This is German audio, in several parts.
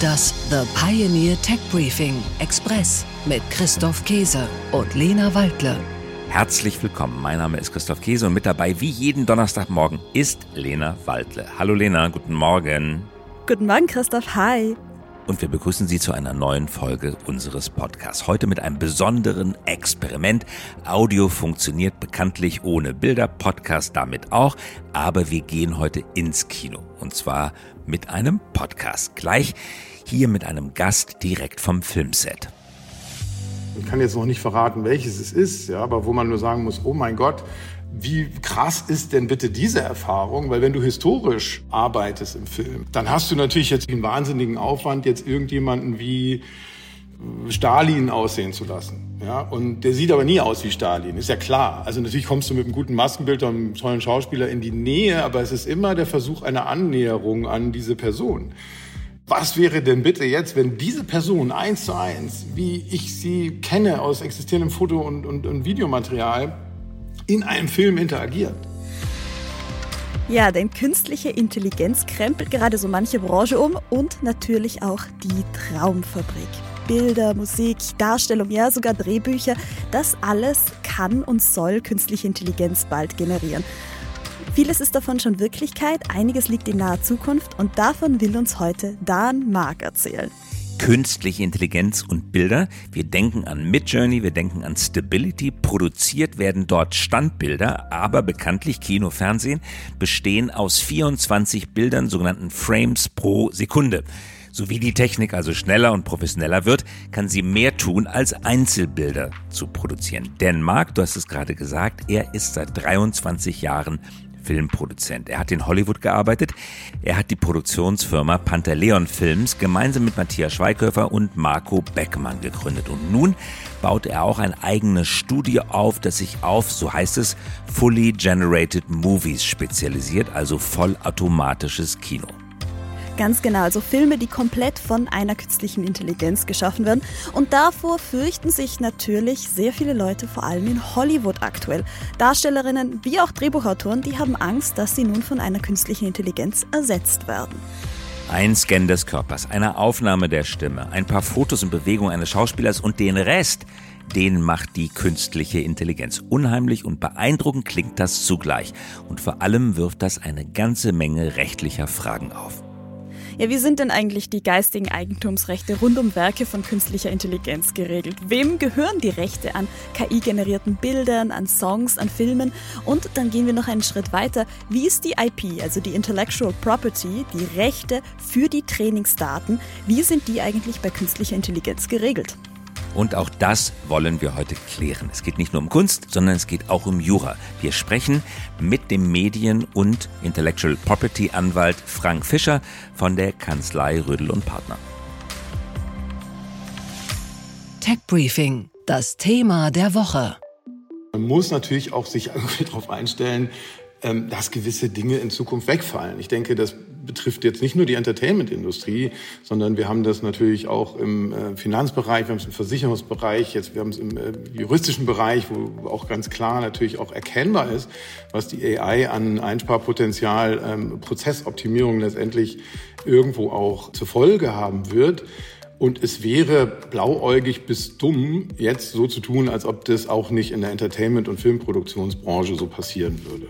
Das The Pioneer Tech Briefing Express mit Christoph Käse und Lena Waldle. Herzlich willkommen. Mein Name ist Christoph Käse und mit dabei wie jeden Donnerstagmorgen ist Lena Waldle. Hallo Lena, guten Morgen. Guten Morgen, Christoph. Hi und wir begrüßen Sie zu einer neuen Folge unseres Podcasts. Heute mit einem besonderen Experiment. Audio funktioniert bekanntlich ohne Bilder, Podcast damit auch, aber wir gehen heute ins Kino und zwar mit einem Podcast. Gleich hier mit einem Gast direkt vom Filmset. Ich kann jetzt noch nicht verraten, welches es ist, ja, aber wo man nur sagen muss, oh mein Gott, wie krass ist denn bitte diese Erfahrung? Weil wenn du historisch arbeitest im Film, dann hast du natürlich jetzt einen wahnsinnigen Aufwand, jetzt irgendjemanden wie äh, Stalin aussehen zu lassen. Ja, und der sieht aber nie aus wie Stalin, ist ja klar. Also natürlich kommst du mit einem guten Maskenbild und einem tollen Schauspieler in die Nähe, aber es ist immer der Versuch einer Annäherung an diese Person. Was wäre denn bitte jetzt, wenn diese Person eins zu eins, wie ich sie kenne aus existierendem Foto- und, und, und Videomaterial, in einem Film interagiert. Ja, denn künstliche Intelligenz krempelt gerade so manche Branche um und natürlich auch die Traumfabrik. Bilder, Musik, Darstellung, ja sogar Drehbücher, das alles kann und soll künstliche Intelligenz bald generieren. Vieles ist davon schon Wirklichkeit, einiges liegt in naher Zukunft und davon will uns heute Dan Mark erzählen künstliche Intelligenz und Bilder. Wir denken an Midjourney, wir denken an Stability. Produziert werden dort Standbilder, aber bekanntlich Kino, Fernsehen bestehen aus 24 Bildern, sogenannten Frames pro Sekunde. So wie die Technik also schneller und professioneller wird, kann sie mehr tun, als Einzelbilder zu produzieren. Denn Mark, du hast es gerade gesagt, er ist seit 23 Jahren Filmproduzent. Er hat in Hollywood gearbeitet. Er hat die Produktionsfirma Pantaleon Films gemeinsam mit Matthias Schweighöfer und Marco Beckmann gegründet. Und nun baut er auch ein eigenes Studio auf, das sich auf, so heißt es, Fully Generated Movies spezialisiert, also vollautomatisches Kino. Ganz genau, also Filme, die komplett von einer künstlichen Intelligenz geschaffen werden. Und davor fürchten sich natürlich sehr viele Leute, vor allem in Hollywood aktuell. Darstellerinnen wie auch Drehbuchautoren, die haben Angst, dass sie nun von einer künstlichen Intelligenz ersetzt werden. Ein Scan des Körpers, eine Aufnahme der Stimme, ein paar Fotos und Bewegungen eines Schauspielers und den Rest, den macht die künstliche Intelligenz. Unheimlich und beeindruckend klingt das zugleich. Und vor allem wirft das eine ganze Menge rechtlicher Fragen auf. Ja, wie sind denn eigentlich die geistigen Eigentumsrechte rund um Werke von künstlicher Intelligenz geregelt? Wem gehören die Rechte an KI-generierten Bildern, an Songs, an Filmen? Und dann gehen wir noch einen Schritt weiter. Wie ist die IP, also die Intellectual Property, die Rechte für die Trainingsdaten, wie sind die eigentlich bei künstlicher Intelligenz geregelt? Und auch das wollen wir heute klären. Es geht nicht nur um Kunst, sondern es geht auch um Jura. Wir sprechen mit dem Medien- und Intellectual Property Anwalt Frank Fischer von der Kanzlei Rödel und Partner. Tech Briefing, das Thema der Woche. Man muss natürlich auch sich darauf einstellen, ähm, dass gewisse Dinge in Zukunft wegfallen. Ich denke, das betrifft jetzt nicht nur die Entertainment-Industrie, sondern wir haben das natürlich auch im äh, Finanzbereich, wir haben es im Versicherungsbereich, jetzt wir haben es im äh, juristischen Bereich, wo auch ganz klar natürlich auch erkennbar ist, was die AI an Einsparpotenzial, ähm, Prozessoptimierung letztendlich irgendwo auch zur Folge haben wird. Und es wäre blauäugig bis dumm, jetzt so zu tun, als ob das auch nicht in der Entertainment- und Filmproduktionsbranche so passieren würde.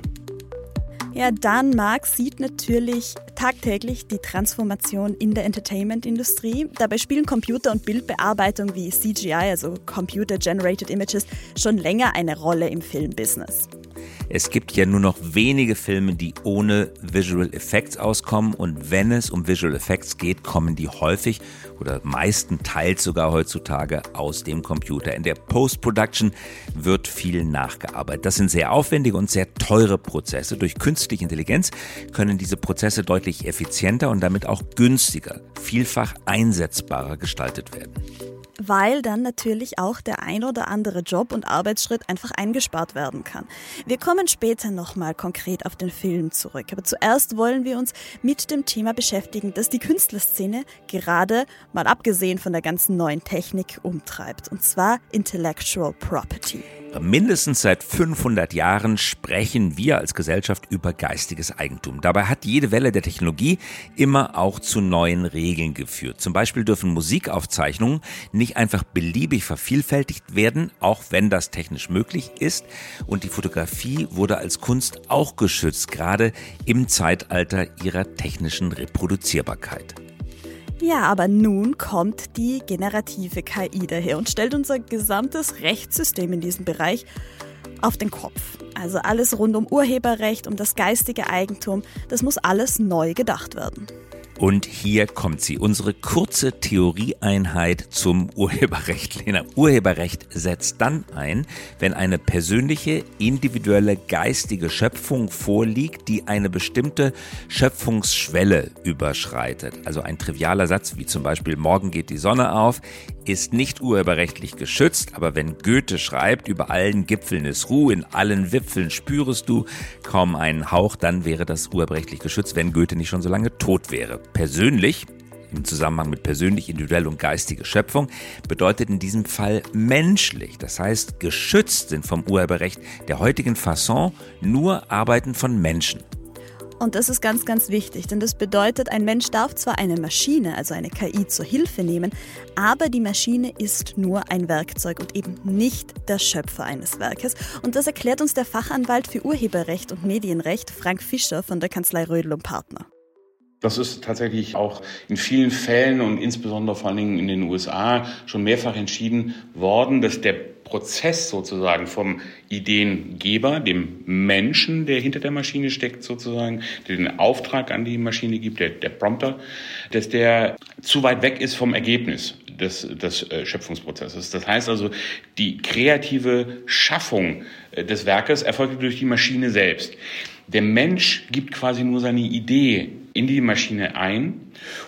Ja, Dan Marx sieht natürlich tagtäglich die Transformation in der Entertainment-Industrie. Dabei spielen Computer- und Bildbearbeitung wie CGI, also Computer Generated Images, schon länger eine Rolle im Filmbusiness. Es gibt ja nur noch wenige Filme, die ohne Visual Effects auskommen und wenn es um Visual Effects geht, kommen die häufig oder meistenteils sogar heutzutage aus dem Computer. In der Post-Production wird viel nachgearbeitet. Das sind sehr aufwendige und sehr teure Prozesse. Durch künstliche Intelligenz können diese Prozesse deutlich effizienter und damit auch günstiger, vielfach einsetzbarer gestaltet werden weil dann natürlich auch der ein oder andere Job und Arbeitsschritt einfach eingespart werden kann. Wir kommen später nochmal konkret auf den Film zurück, aber zuerst wollen wir uns mit dem Thema beschäftigen, das die Künstlerszene gerade, mal abgesehen von der ganzen neuen Technik, umtreibt, und zwar Intellectual Property. Mindestens seit 500 Jahren sprechen wir als Gesellschaft über geistiges Eigentum. Dabei hat jede Welle der Technologie immer auch zu neuen Regeln geführt. Zum Beispiel dürfen Musikaufzeichnungen nicht einfach beliebig vervielfältigt werden, auch wenn das technisch möglich ist. Und die Fotografie wurde als Kunst auch geschützt, gerade im Zeitalter ihrer technischen Reproduzierbarkeit. Ja, aber nun kommt die generative KI daher und stellt unser gesamtes Rechtssystem in diesem Bereich auf den Kopf. Also alles rund um Urheberrecht, um das geistige Eigentum, das muss alles neu gedacht werden. Und hier kommt sie, unsere kurze Theorieeinheit zum Urheberrecht. Lena, Urheberrecht setzt dann ein, wenn eine persönliche, individuelle, geistige Schöpfung vorliegt, die eine bestimmte Schöpfungsschwelle überschreitet. Also ein trivialer Satz wie zum Beispiel Morgen geht die Sonne auf ist nicht urheberrechtlich geschützt, aber wenn Goethe schreibt, über allen Gipfeln ist Ruhe, in allen Wipfeln spürest du kaum einen Hauch, dann wäre das urheberrechtlich geschützt, wenn Goethe nicht schon so lange tot wäre. Persönlich im Zusammenhang mit persönlich, individuell und geistige Schöpfung bedeutet in diesem Fall menschlich. Das heißt, geschützt sind vom Urheberrecht der heutigen Fasson nur Arbeiten von Menschen. Und das ist ganz, ganz wichtig, denn das bedeutet, ein Mensch darf zwar eine Maschine, also eine KI, zur Hilfe nehmen, aber die Maschine ist nur ein Werkzeug und eben nicht der Schöpfer eines Werkes. Und das erklärt uns der Fachanwalt für Urheberrecht und Medienrecht Frank Fischer von der Kanzlei Rödel und Partner. Das ist tatsächlich auch in vielen Fällen und insbesondere vor allen Dingen in den USA schon mehrfach entschieden worden, dass der Prozess sozusagen vom Ideengeber, dem Menschen, der hinter der Maschine steckt sozusagen, der den Auftrag an die Maschine gibt, der, der Prompter, dass der zu weit weg ist vom Ergebnis des, des äh, Schöpfungsprozesses. Das heißt also, die kreative Schaffung äh, des Werkes erfolgt durch die Maschine selbst. Der Mensch gibt quasi nur seine Idee in die Maschine ein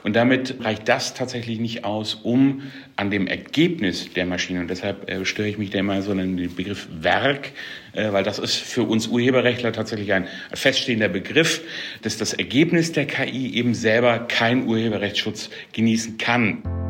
und damit reicht das tatsächlich nicht aus, um an dem Ergebnis der Maschine, und deshalb äh, störe ich mich da immer so an den Begriff Werk, äh, weil das ist für uns Urheberrechtler tatsächlich ein feststehender Begriff, dass das Ergebnis der KI eben selber keinen Urheberrechtsschutz genießen kann.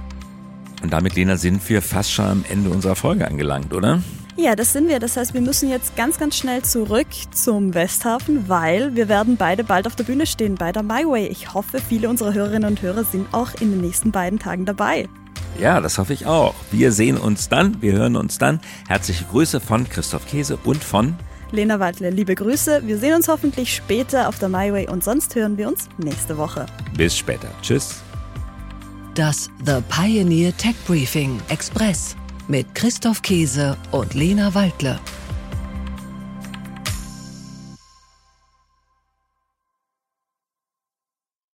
Und damit, Lena, sind wir fast schon am Ende unserer Folge angelangt, oder? Ja, das sind wir. Das heißt, wir müssen jetzt ganz, ganz schnell zurück zum Westhafen, weil wir werden beide bald auf der Bühne stehen bei der My Way. Ich hoffe, viele unserer Hörerinnen und Hörer sind auch in den nächsten beiden Tagen dabei. Ja, das hoffe ich auch. Wir sehen uns dann, wir hören uns dann. Herzliche Grüße von Christoph Käse und von Lena Waldle. Liebe Grüße. Wir sehen uns hoffentlich später auf der My Way und sonst hören wir uns nächste Woche. Bis später. Tschüss. Das The Pioneer Tech Briefing Express mit Christoph Käse und Lena Waldle.